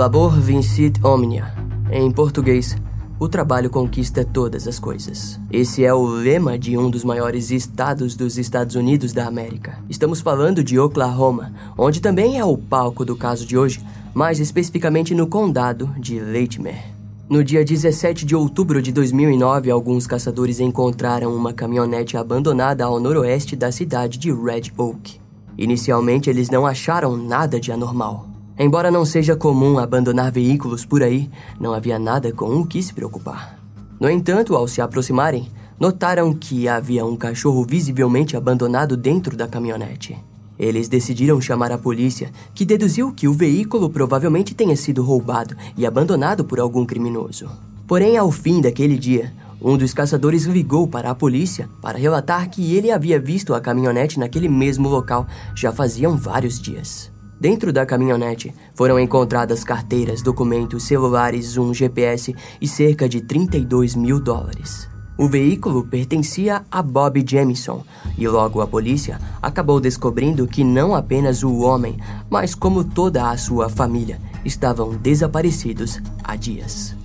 Labor vincit omnia. Em português, o trabalho conquista todas as coisas. Esse é o lema de um dos maiores estados dos Estados Unidos da América. Estamos falando de Oklahoma, onde também é o palco do caso de hoje, mais especificamente no condado de Latimer. No dia 17 de outubro de 2009, alguns caçadores encontraram uma caminhonete abandonada ao noroeste da cidade de Red Oak. Inicialmente, eles não acharam nada de anormal. Embora não seja comum abandonar veículos por aí, não havia nada com o que se preocupar. No entanto, ao se aproximarem, notaram que havia um cachorro visivelmente abandonado dentro da caminhonete. Eles decidiram chamar a polícia, que deduziu que o veículo provavelmente tenha sido roubado e abandonado por algum criminoso. Porém, ao fim daquele dia, um dos caçadores ligou para a polícia para relatar que ele havia visto a caminhonete naquele mesmo local já faziam vários dias. Dentro da caminhonete foram encontradas carteiras, documentos, celulares, um GPS e cerca de 32 mil dólares. O veículo pertencia a Bob Jamison e logo a polícia acabou descobrindo que não apenas o homem, mas como toda a sua família estavam desaparecidos há dias.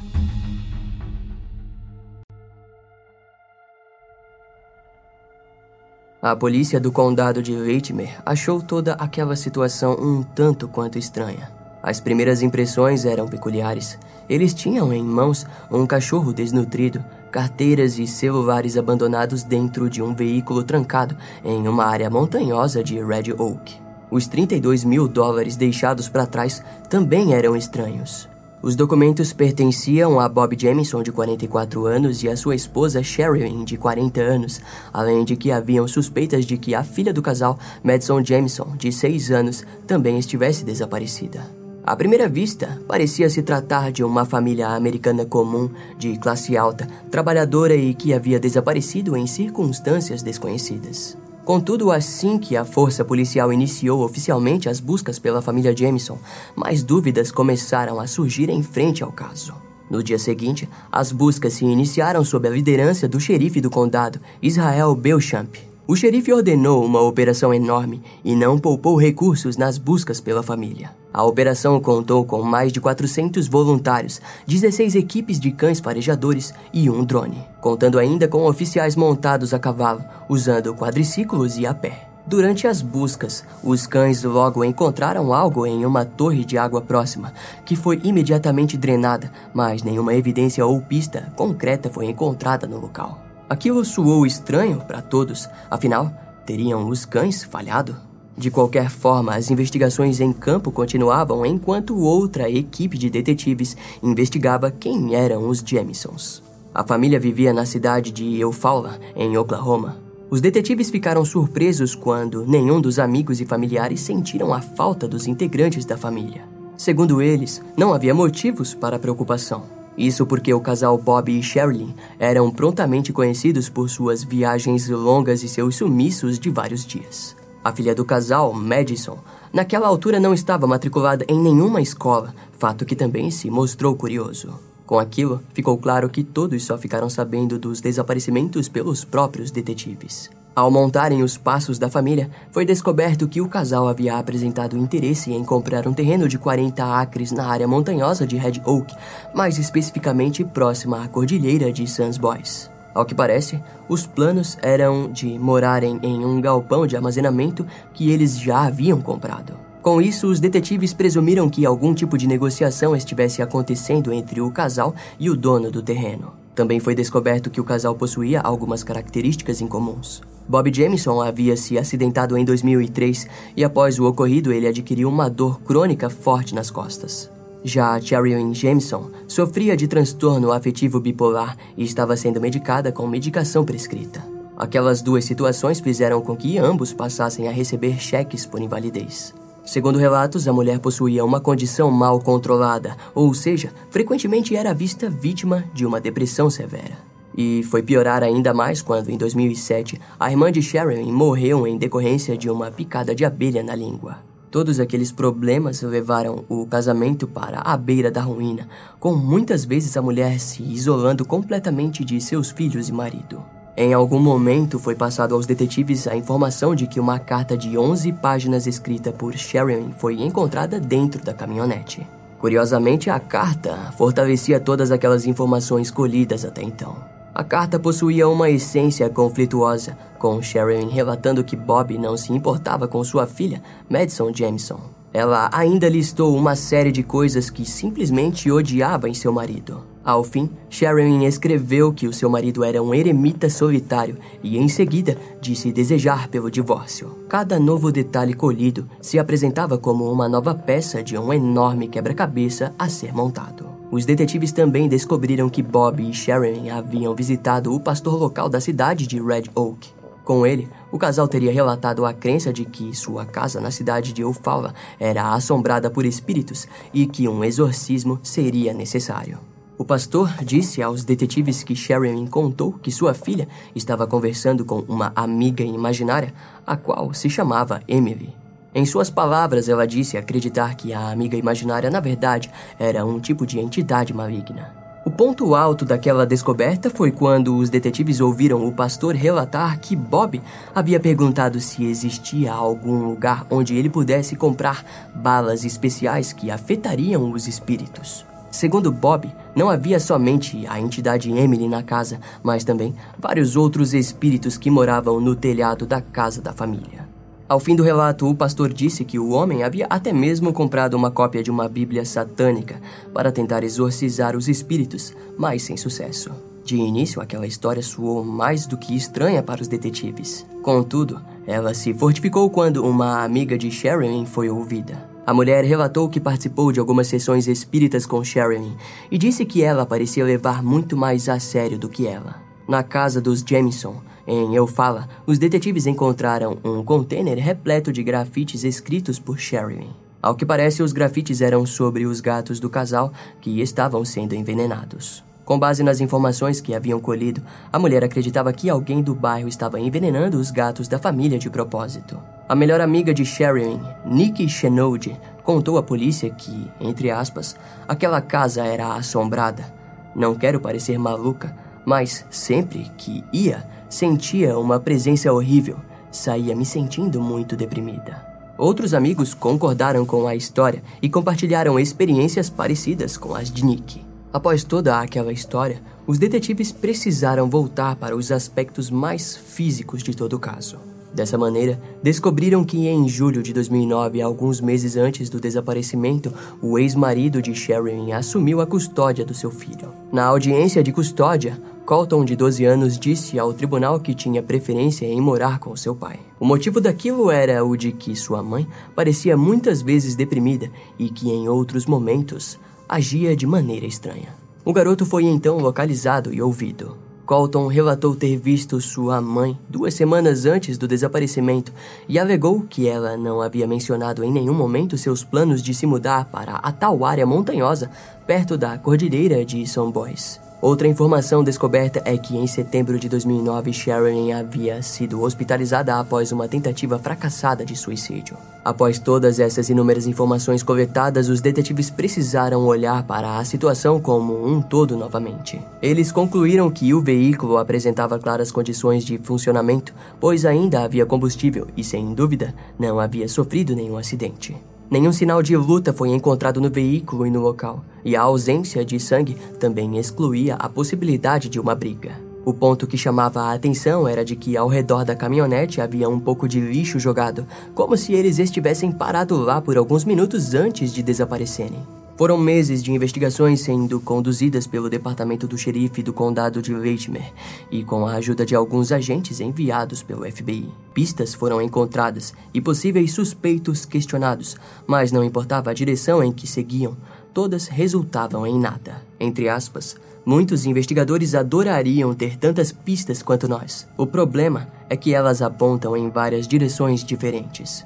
A polícia do condado de Latimer achou toda aquela situação um tanto quanto estranha. As primeiras impressões eram peculiares. Eles tinham em mãos um cachorro desnutrido, carteiras e celulares abandonados dentro de um veículo trancado em uma área montanhosa de Red Oak. Os 32 mil dólares deixados para trás também eram estranhos. Os documentos pertenciam a Bob Jamison, de 44 anos, e a sua esposa Sherilyn, de 40 anos, além de que haviam suspeitas de que a filha do casal, Madison Jamison, de 6 anos, também estivesse desaparecida. À primeira vista, parecia se tratar de uma família americana comum, de classe alta, trabalhadora e que havia desaparecido em circunstâncias desconhecidas. Contudo, assim que a força policial iniciou oficialmente as buscas pela família Jameson, mais dúvidas começaram a surgir em frente ao caso. No dia seguinte, as buscas se iniciaram sob a liderança do xerife do condado, Israel Belchamp. O xerife ordenou uma operação enorme e não poupou recursos nas buscas pela família. A operação contou com mais de 400 voluntários, 16 equipes de cães farejadores e um drone, contando ainda com oficiais montados a cavalo, usando quadriciclos e a pé. Durante as buscas, os cães logo encontraram algo em uma torre de água próxima, que foi imediatamente drenada, mas nenhuma evidência ou pista concreta foi encontrada no local. Aquilo soou estranho para todos, afinal, teriam os cães falhado? De qualquer forma, as investigações em campo continuavam enquanto outra equipe de detetives investigava quem eram os Jamisons. A família vivia na cidade de Eufaula, em Oklahoma. Os detetives ficaram surpresos quando nenhum dos amigos e familiares sentiram a falta dos integrantes da família. Segundo eles, não havia motivos para preocupação. Isso porque o casal Bob e Sherilyn eram prontamente conhecidos por suas viagens longas e seus sumiços de vários dias. A filha do casal, Madison, naquela altura não estava matriculada em nenhuma escola, fato que também se mostrou curioso. Com aquilo, ficou claro que todos só ficaram sabendo dos desaparecimentos pelos próprios detetives. Ao montarem os passos da família, foi descoberto que o casal havia apresentado interesse em comprar um terreno de 40 acres na área montanhosa de Red Oak, mais especificamente próxima à cordilheira de Sans Boys. Ao que parece, os planos eram de morarem em um galpão de armazenamento que eles já haviam comprado. Com isso, os detetives presumiram que algum tipo de negociação estivesse acontecendo entre o casal e o dono do terreno. Também foi descoberto que o casal possuía algumas características incomuns. Bob Jamison havia se acidentado em 2003 e após o ocorrido ele adquiriu uma dor crônica forte nas costas. Já Cherryn Jameson sofria de transtorno afetivo bipolar e estava sendo medicada com medicação prescrita. Aquelas duas situações fizeram com que ambos passassem a receber cheques por invalidez. Segundo relatos, a mulher possuía uma condição mal controlada, ou seja, frequentemente era vista vítima de uma depressão severa. E foi piorar ainda mais quando, em 2007, a irmã de Sharon morreu em decorrência de uma picada de abelha na língua. Todos aqueles problemas levaram o casamento para a beira da ruína, com muitas vezes a mulher se isolando completamente de seus filhos e marido. Em algum momento foi passado aos detetives a informação de que uma carta de 11 páginas escrita por Sharon foi encontrada dentro da caminhonete. Curiosamente, a carta fortalecia todas aquelas informações colhidas até então. A carta possuía uma essência conflituosa, com Sharon relatando que Bob não se importava com sua filha, Madison Jameson. Ela ainda listou uma série de coisas que simplesmente odiava em seu marido. Ao fim, Sharon escreveu que o seu marido era um eremita solitário e, em seguida, disse desejar pelo divórcio. Cada novo detalhe colhido se apresentava como uma nova peça de um enorme quebra-cabeça a ser montado. Os detetives também descobriram que Bob e Sharon haviam visitado o pastor local da cidade de Red Oak. Com ele, o casal teria relatado a crença de que sua casa na cidade de Eufaula era assombrada por espíritos e que um exorcismo seria necessário. O pastor disse aos detetives que Sharon contou que sua filha estava conversando com uma amiga imaginária, a qual se chamava Emily. Em suas palavras, ela disse acreditar que a amiga imaginária, na verdade, era um tipo de entidade maligna. O ponto alto daquela descoberta foi quando os detetives ouviram o pastor relatar que Bob havia perguntado se existia algum lugar onde ele pudesse comprar balas especiais que afetariam os espíritos. Segundo Bob, não havia somente a entidade Emily na casa, mas também vários outros espíritos que moravam no telhado da casa da família. Ao fim do relato, o pastor disse que o homem havia até mesmo comprado uma cópia de uma Bíblia satânica para tentar exorcizar os espíritos, mas sem sucesso. De início, aquela história soou mais do que estranha para os detetives. Contudo, ela se fortificou quando uma amiga de Sharon foi ouvida. A mulher relatou que participou de algumas sessões espíritas com Sharon e disse que ela parecia levar muito mais a sério do que ela. Na casa dos Jameson, em Eufala, os detetives encontraram um container repleto de grafites escritos por Sharon. Ao que parece, os grafites eram sobre os gatos do casal que estavam sendo envenenados. Com base nas informações que haviam colhido, a mulher acreditava que alguém do bairro estava envenenando os gatos da família de propósito. A melhor amiga de Sharon, Nikki Chenode, contou à polícia que, entre aspas, aquela casa era assombrada. Não quero parecer maluca, mas sempre que ia, sentia uma presença horrível. Saía me sentindo muito deprimida. Outros amigos concordaram com a história e compartilharam experiências parecidas com as de Nick. Após toda aquela história, os detetives precisaram voltar para os aspectos mais físicos de todo o caso. Dessa maneira, descobriram que em julho de 2009, alguns meses antes do desaparecimento, o ex-marido de Sharon assumiu a custódia do seu filho. Na audiência de custódia, Colton, de 12 anos, disse ao tribunal que tinha preferência em morar com seu pai. O motivo daquilo era o de que sua mãe parecia muitas vezes deprimida e que em outros momentos agia de maneira estranha. O garoto foi então localizado e ouvido. Colton relatou ter visto sua mãe duas semanas antes do desaparecimento e alegou que ela não havia mencionado em nenhum momento seus planos de se mudar para a tal área montanhosa perto da cordilheira de São Bois. Outra informação descoberta é que em setembro de 2009 Sharon havia sido hospitalizada após uma tentativa fracassada de suicídio. Após todas essas inúmeras informações coletadas, os detetives precisaram olhar para a situação como um todo novamente. Eles concluíram que o veículo apresentava claras condições de funcionamento, pois ainda havia combustível e, sem dúvida, não havia sofrido nenhum acidente. Nenhum sinal de luta foi encontrado no veículo e no local, e a ausência de sangue também excluía a possibilidade de uma briga. O ponto que chamava a atenção era de que ao redor da caminhonete havia um pouco de lixo jogado, como se eles estivessem parados lá por alguns minutos antes de desaparecerem. Foram meses de investigações sendo conduzidas pelo departamento do xerife do condado de Latimer e com a ajuda de alguns agentes enviados pelo FBI. Pistas foram encontradas e possíveis suspeitos questionados, mas não importava a direção em que seguiam, todas resultavam em nada. Entre aspas, muitos investigadores adorariam ter tantas pistas quanto nós. O problema é que elas apontam em várias direções diferentes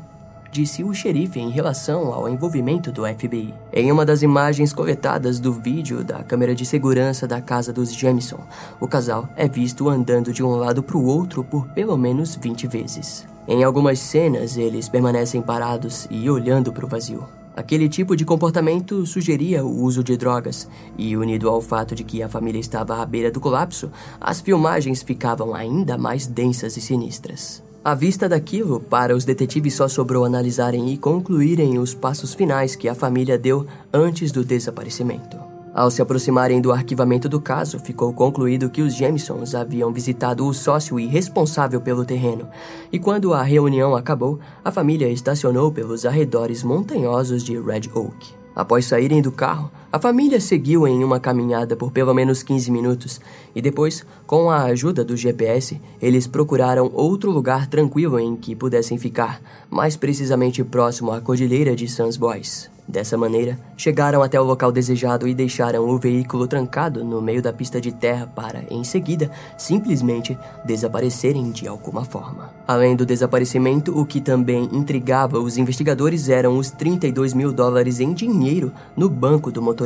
disse o xerife em relação ao envolvimento do FBI. Em uma das imagens coletadas do vídeo da câmera de segurança da casa dos Jameson, o casal é visto andando de um lado para o outro por pelo menos 20 vezes. Em algumas cenas, eles permanecem parados e olhando para o vazio. Aquele tipo de comportamento sugeria o uso de drogas, e unido ao fato de que a família estava à beira do colapso, as filmagens ficavam ainda mais densas e sinistras. À vista daquilo, para os detetives só sobrou analisarem e concluírem os passos finais que a família deu antes do desaparecimento. Ao se aproximarem do arquivamento do caso, ficou concluído que os Jamesons haviam visitado o sócio e responsável pelo terreno, e quando a reunião acabou, a família estacionou pelos arredores montanhosos de Red Oak. Após saírem do carro, a família seguiu em uma caminhada por pelo menos 15 minutos e depois, com a ajuda do GPS, eles procuraram outro lugar tranquilo em que pudessem ficar, mais precisamente próximo à cordilheira de Sans Bois. Dessa maneira, chegaram até o local desejado e deixaram o veículo trancado no meio da pista de terra para, em seguida, simplesmente desaparecerem de alguma forma. Além do desaparecimento, o que também intrigava os investigadores eram os 32 mil dólares em dinheiro no banco do motorista.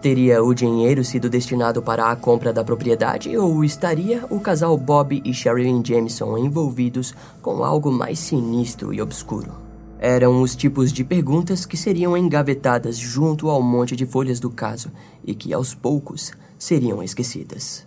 Teria o dinheiro sido destinado para a compra da propriedade ou estaria o casal Bob e Sherilyn Jameson envolvidos com algo mais sinistro e obscuro? Eram os tipos de perguntas que seriam engavetadas junto ao monte de folhas do caso e que aos poucos seriam esquecidas.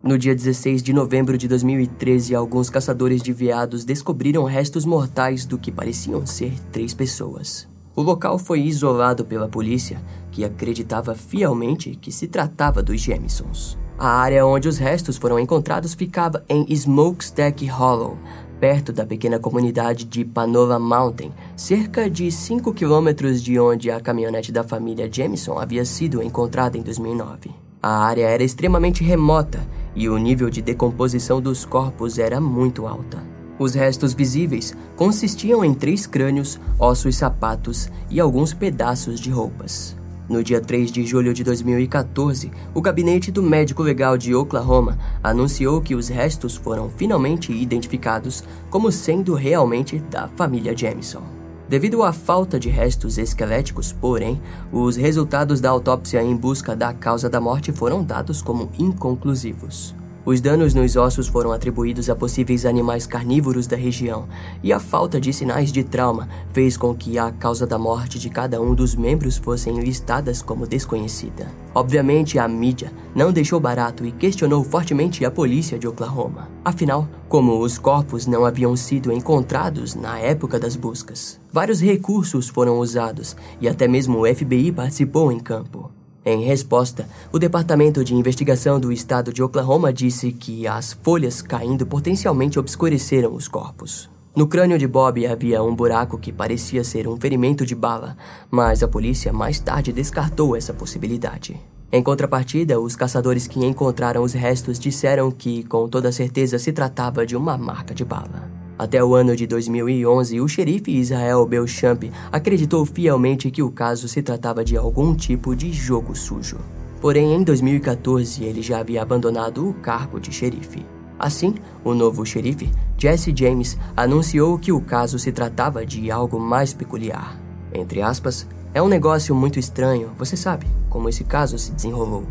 No dia 16 de novembro de 2013, alguns caçadores de veados descobriram restos mortais do que pareciam ser três pessoas. O local foi isolado pela polícia, que acreditava fielmente que se tratava dos Jamisons. A área onde os restos foram encontrados ficava em Smokestack Hollow, perto da pequena comunidade de Panola Mountain, cerca de 5 quilômetros de onde a caminhonete da família Jameson havia sido encontrada em 2009. A área era extremamente remota e o nível de decomposição dos corpos era muito alta. Os restos visíveis consistiam em três crânios, ossos sapatos e alguns pedaços de roupas. No dia 3 de julho de 2014, o gabinete do médico legal de Oklahoma anunciou que os restos foram finalmente identificados como sendo realmente da família Jameson. Devido à falta de restos esqueléticos, porém, os resultados da autópsia em busca da causa da morte foram dados como inconclusivos. Os danos nos ossos foram atribuídos a possíveis animais carnívoros da região, e a falta de sinais de trauma fez com que a causa da morte de cada um dos membros fossem listadas como desconhecida. Obviamente, a mídia não deixou barato e questionou fortemente a polícia de Oklahoma. Afinal, como os corpos não haviam sido encontrados na época das buscas, vários recursos foram usados e até mesmo o FBI participou em campo. Em resposta, o Departamento de Investigação do Estado de Oklahoma disse que as folhas caindo potencialmente obscureceram os corpos. No crânio de Bob havia um buraco que parecia ser um ferimento de bala, mas a polícia mais tarde descartou essa possibilidade. Em contrapartida, os caçadores que encontraram os restos disseram que, com toda certeza, se tratava de uma marca de bala. Até o ano de 2011, o xerife Israel Belchamp acreditou fielmente que o caso se tratava de algum tipo de jogo sujo. Porém, em 2014, ele já havia abandonado o cargo de xerife. Assim, o novo xerife, Jesse James, anunciou que o caso se tratava de algo mais peculiar. Entre aspas, é um negócio muito estranho, você sabe como esse caso se desenrolou.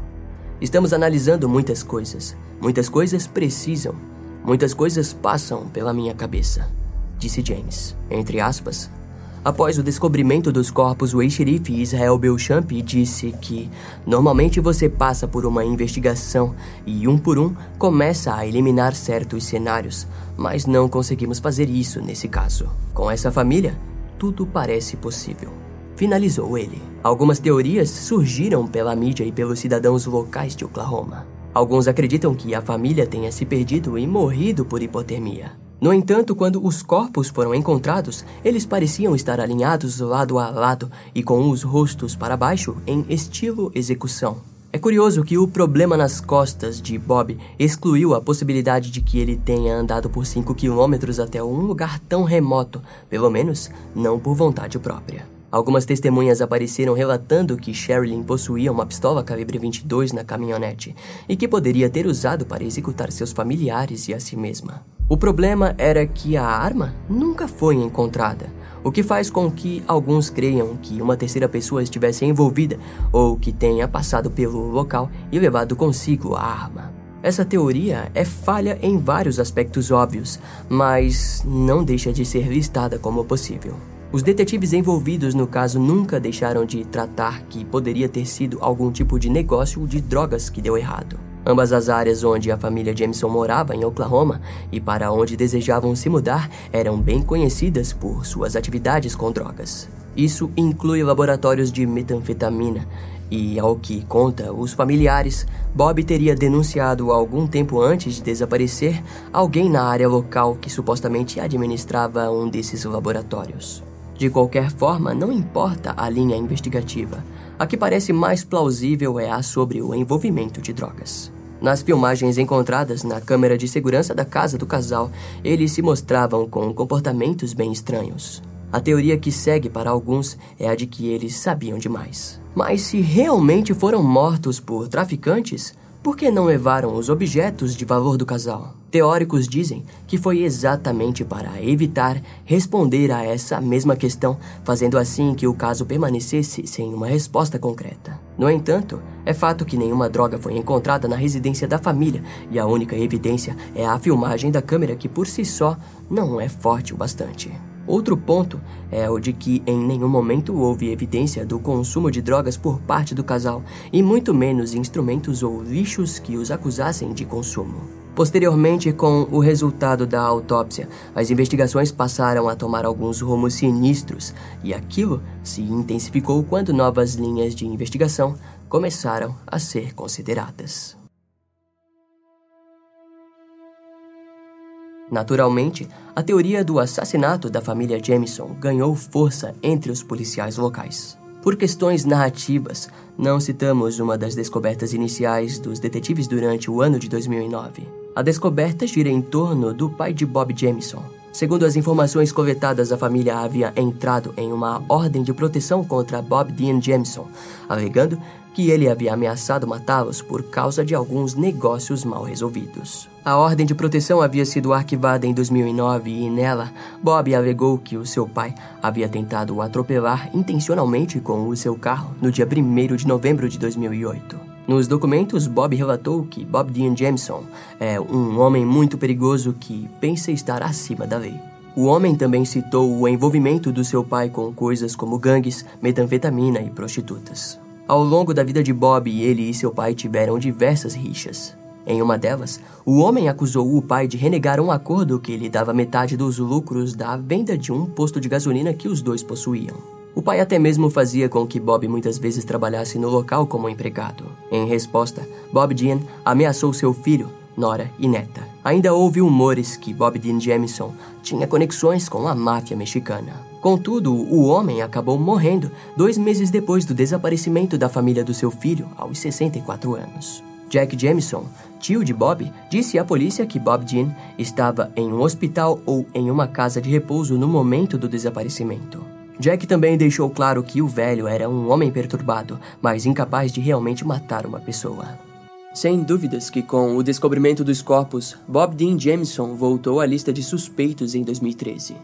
Estamos analisando muitas coisas. Muitas coisas precisam Muitas coisas passam pela minha cabeça, disse James. Entre aspas, Após o descobrimento dos corpos, o ex-xerife Israel Belchamp disse que normalmente você passa por uma investigação e, um por um, começa a eliminar certos cenários, mas não conseguimos fazer isso nesse caso. Com essa família, tudo parece possível. Finalizou ele. Algumas teorias surgiram pela mídia e pelos cidadãos locais de Oklahoma. Alguns acreditam que a família tenha se perdido e morrido por hipotermia. No entanto, quando os corpos foram encontrados, eles pareciam estar alinhados lado a lado e com os rostos para baixo em estilo execução. É curioso que o problema nas costas de Bob excluiu a possibilidade de que ele tenha andado por 5 quilômetros até um lugar tão remoto, pelo menos não por vontade própria. Algumas testemunhas apareceram relatando que Sherilyn possuía uma pistola calibre 22 na caminhonete e que poderia ter usado para executar seus familiares e a si mesma. O problema era que a arma nunca foi encontrada, o que faz com que alguns creiam que uma terceira pessoa estivesse envolvida ou que tenha passado pelo local e levado consigo a arma. Essa teoria é falha em vários aspectos óbvios, mas não deixa de ser listada como possível. Os detetives envolvidos no caso nunca deixaram de tratar que poderia ter sido algum tipo de negócio de drogas que deu errado. Ambas as áreas onde a família Jameson morava em Oklahoma e para onde desejavam se mudar eram bem conhecidas por suas atividades com drogas. Isso inclui laboratórios de metanfetamina, e, ao que conta os familiares, Bob teria denunciado algum tempo antes de desaparecer alguém na área local que supostamente administrava um desses laboratórios. De qualquer forma, não importa a linha investigativa, a que parece mais plausível é a sobre o envolvimento de drogas. Nas filmagens encontradas na câmera de segurança da casa do casal, eles se mostravam com comportamentos bem estranhos. A teoria que segue para alguns é a de que eles sabiam demais. Mas se realmente foram mortos por traficantes, por que não levaram os objetos de valor do casal? Teóricos dizem que foi exatamente para evitar responder a essa mesma questão, fazendo assim que o caso permanecesse sem uma resposta concreta. No entanto, é fato que nenhuma droga foi encontrada na residência da família e a única evidência é a filmagem da câmera que por si só não é forte o bastante. Outro ponto é o de que em nenhum momento houve evidência do consumo de drogas por parte do casal, e muito menos instrumentos ou lixos que os acusassem de consumo. Posteriormente, com o resultado da autópsia, as investigações passaram a tomar alguns rumos sinistros, e aquilo se intensificou quando novas linhas de investigação começaram a ser consideradas. Naturalmente, a teoria do assassinato da família Jameson ganhou força entre os policiais locais. Por questões narrativas, não citamos uma das descobertas iniciais dos detetives durante o ano de 2009. A descoberta gira em torno do pai de Bob Jameson. Segundo as informações coletadas, a família havia entrado em uma ordem de proteção contra Bob Dean Jameson, alegando que ele havia ameaçado matá-los por causa de alguns negócios mal resolvidos. A ordem de proteção havia sido arquivada em 2009 e nela, Bob alegou que o seu pai havia tentado o atropelar intencionalmente com o seu carro no dia 1 de novembro de 2008. Nos documentos, Bob relatou que Bob Dean Jameson é um homem muito perigoso que pensa estar acima da lei. O homem também citou o envolvimento do seu pai com coisas como gangues, metanfetamina e prostitutas. Ao longo da vida de Bob, ele e seu pai tiveram diversas rixas. Em uma delas, o homem acusou o pai de renegar um acordo que lhe dava metade dos lucros da venda de um posto de gasolina que os dois possuíam. O pai até mesmo fazia com que Bob muitas vezes trabalhasse no local como empregado. Em resposta, Bob Dean ameaçou seu filho, nora e neta. Ainda houve rumores que Bob Dean Jamison tinha conexões com a máfia mexicana. Contudo, o homem acabou morrendo dois meses depois do desaparecimento da família do seu filho, aos 64 anos. Jack Jamison, tio de Bob, disse à polícia que Bob Dean estava em um hospital ou em uma casa de repouso no momento do desaparecimento. Jack também deixou claro que o velho era um homem perturbado, mas incapaz de realmente matar uma pessoa. Sem dúvidas que com o descobrimento dos corpos, Bob Dean Jameson voltou à lista de suspeitos em 2013.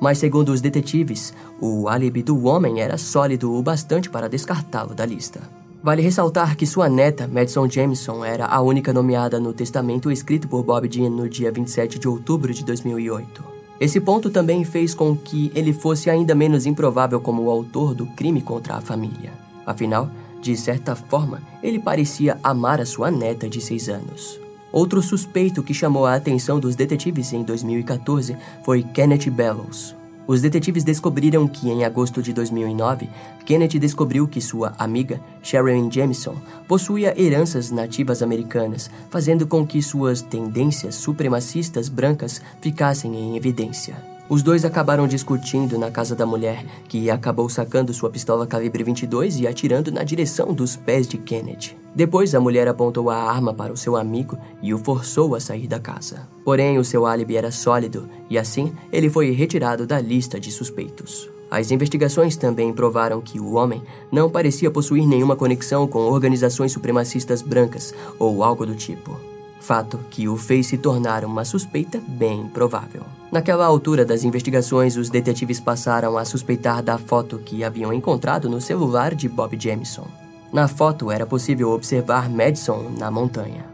Mas, segundo os detetives, o álibi do homem era sólido o bastante para descartá-lo da lista. Vale ressaltar que sua neta, Madison Jameson, era a única nomeada no testamento escrito por Bob Dean no dia 27 de outubro de 2008. Esse ponto também fez com que ele fosse ainda menos improvável como o autor do crime contra a família. Afinal, de certa forma, ele parecia amar a sua neta de seis anos. Outro suspeito que chamou a atenção dos detetives em 2014 foi Kenneth Bellows. Os detetives descobriram que, em agosto de 2009, Kenneth descobriu que sua amiga, Sharon Jameson, possuía heranças nativas americanas, fazendo com que suas tendências supremacistas brancas ficassem em evidência. Os dois acabaram discutindo na casa da mulher, que acabou sacando sua pistola calibre 22 e atirando na direção dos pés de Kenneth. Depois, a mulher apontou a arma para o seu amigo e o forçou a sair da casa. Porém, o seu álibi era sólido e assim ele foi retirado da lista de suspeitos. As investigações também provaram que o homem não parecia possuir nenhuma conexão com organizações supremacistas brancas ou algo do tipo. Fato que o fez se tornar uma suspeita bem provável. Naquela altura das investigações, os detetives passaram a suspeitar da foto que haviam encontrado no celular de Bob Jamison. Na foto era possível observar Madison na montanha.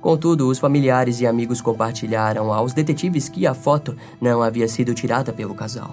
Contudo, os familiares e amigos compartilharam aos detetives que a foto não havia sido tirada pelo casal.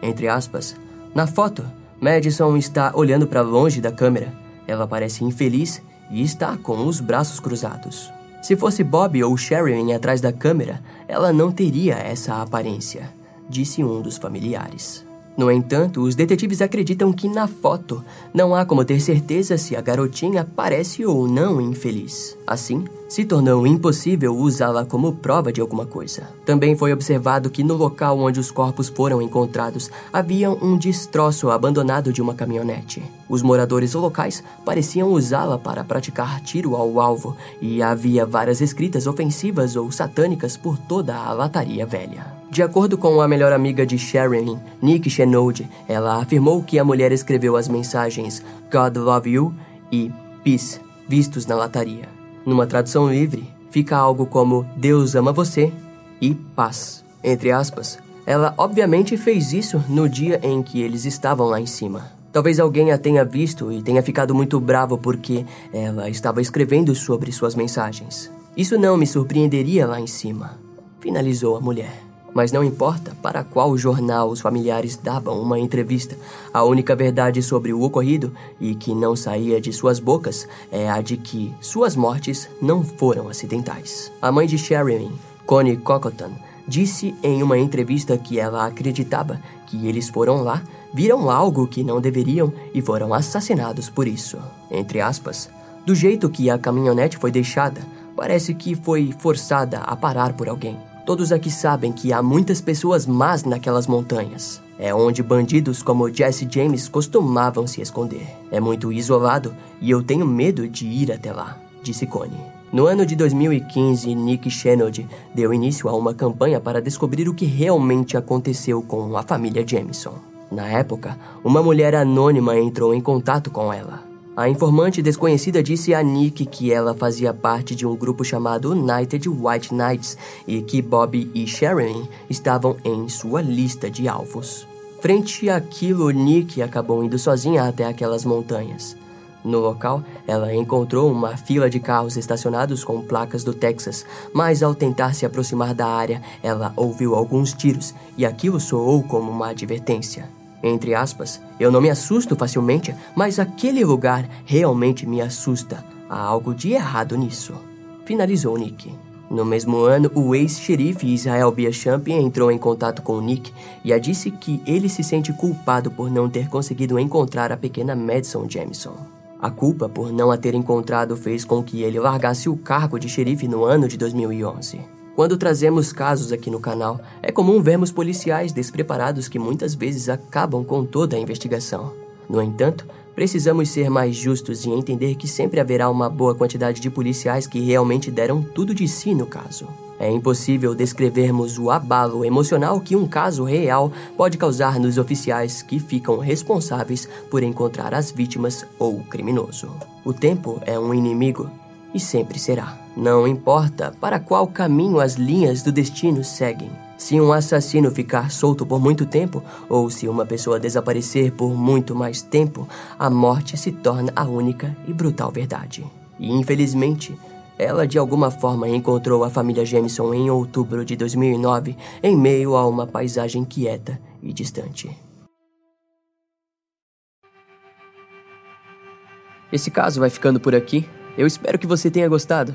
Entre aspas, na foto, Madison está olhando para longe da câmera. Ela parece infeliz e está com os braços cruzados. Se fosse Bob ou Sharon atrás da câmera, ela não teria essa aparência, disse um dos familiares. No entanto, os detetives acreditam que na foto não há como ter certeza se a garotinha parece ou não infeliz. Assim, se tornou impossível usá-la como prova de alguma coisa. Também foi observado que no local onde os corpos foram encontrados havia um destroço abandonado de uma caminhonete. Os moradores locais pareciam usá-la para praticar tiro ao alvo e havia várias escritas ofensivas ou satânicas por toda a lataria velha. De acordo com a melhor amiga de Sharon, Nick Chenode, ela afirmou que a mulher escreveu as mensagens God Love You e Peace vistos na lataria. Numa tradução livre, fica algo como Deus ama você e paz. Entre aspas, ela obviamente fez isso no dia em que eles estavam lá em cima. Talvez alguém a tenha visto e tenha ficado muito bravo porque ela estava escrevendo sobre suas mensagens. Isso não me surpreenderia lá em cima, finalizou a mulher. Mas não importa para qual jornal os familiares davam uma entrevista, a única verdade sobre o ocorrido e que não saía de suas bocas é a de que suas mortes não foram acidentais. A mãe de Sharon, Connie Cocotan, disse em uma entrevista que ela acreditava que eles foram lá, viram algo que não deveriam e foram assassinados por isso. Entre aspas, do jeito que a caminhonete foi deixada, parece que foi forçada a parar por alguém. Todos aqui sabem que há muitas pessoas más naquelas montanhas. É onde bandidos como Jesse James costumavam se esconder. É muito isolado e eu tenho medo de ir até lá, disse Connie. No ano de 2015, Nick Shenod deu início a uma campanha para descobrir o que realmente aconteceu com a família Jameson. Na época, uma mulher anônima entrou em contato com ela. A informante desconhecida disse a Nick que ela fazia parte de um grupo chamado United White Knights e que Bob e Sharon estavam em sua lista de alvos. Frente àquilo, Nick acabou indo sozinha até aquelas montanhas. No local, ela encontrou uma fila de carros estacionados com placas do Texas, mas ao tentar se aproximar da área, ela ouviu alguns tiros e aquilo soou como uma advertência. Entre aspas, eu não me assusto facilmente, mas aquele lugar realmente me assusta. Há algo de errado nisso. Finalizou Nick. No mesmo ano, o ex-xerife Israel Biachamp entrou em contato com Nick e a disse que ele se sente culpado por não ter conseguido encontrar a pequena Madison Jameson. A culpa por não a ter encontrado fez com que ele largasse o cargo de xerife no ano de 2011. Quando trazemos casos aqui no canal, é comum vermos policiais despreparados que muitas vezes acabam com toda a investigação. No entanto, precisamos ser mais justos e entender que sempre haverá uma boa quantidade de policiais que realmente deram tudo de si no caso. É impossível descrevermos o abalo emocional que um caso real pode causar nos oficiais que ficam responsáveis por encontrar as vítimas ou o criminoso. O tempo é um inimigo e sempre será. Não importa para qual caminho as linhas do destino seguem. Se um assassino ficar solto por muito tempo, ou se uma pessoa desaparecer por muito mais tempo, a morte se torna a única e brutal verdade. E infelizmente, ela de alguma forma encontrou a família Jameson em outubro de 2009 em meio a uma paisagem quieta e distante. Esse caso vai ficando por aqui. Eu espero que você tenha gostado.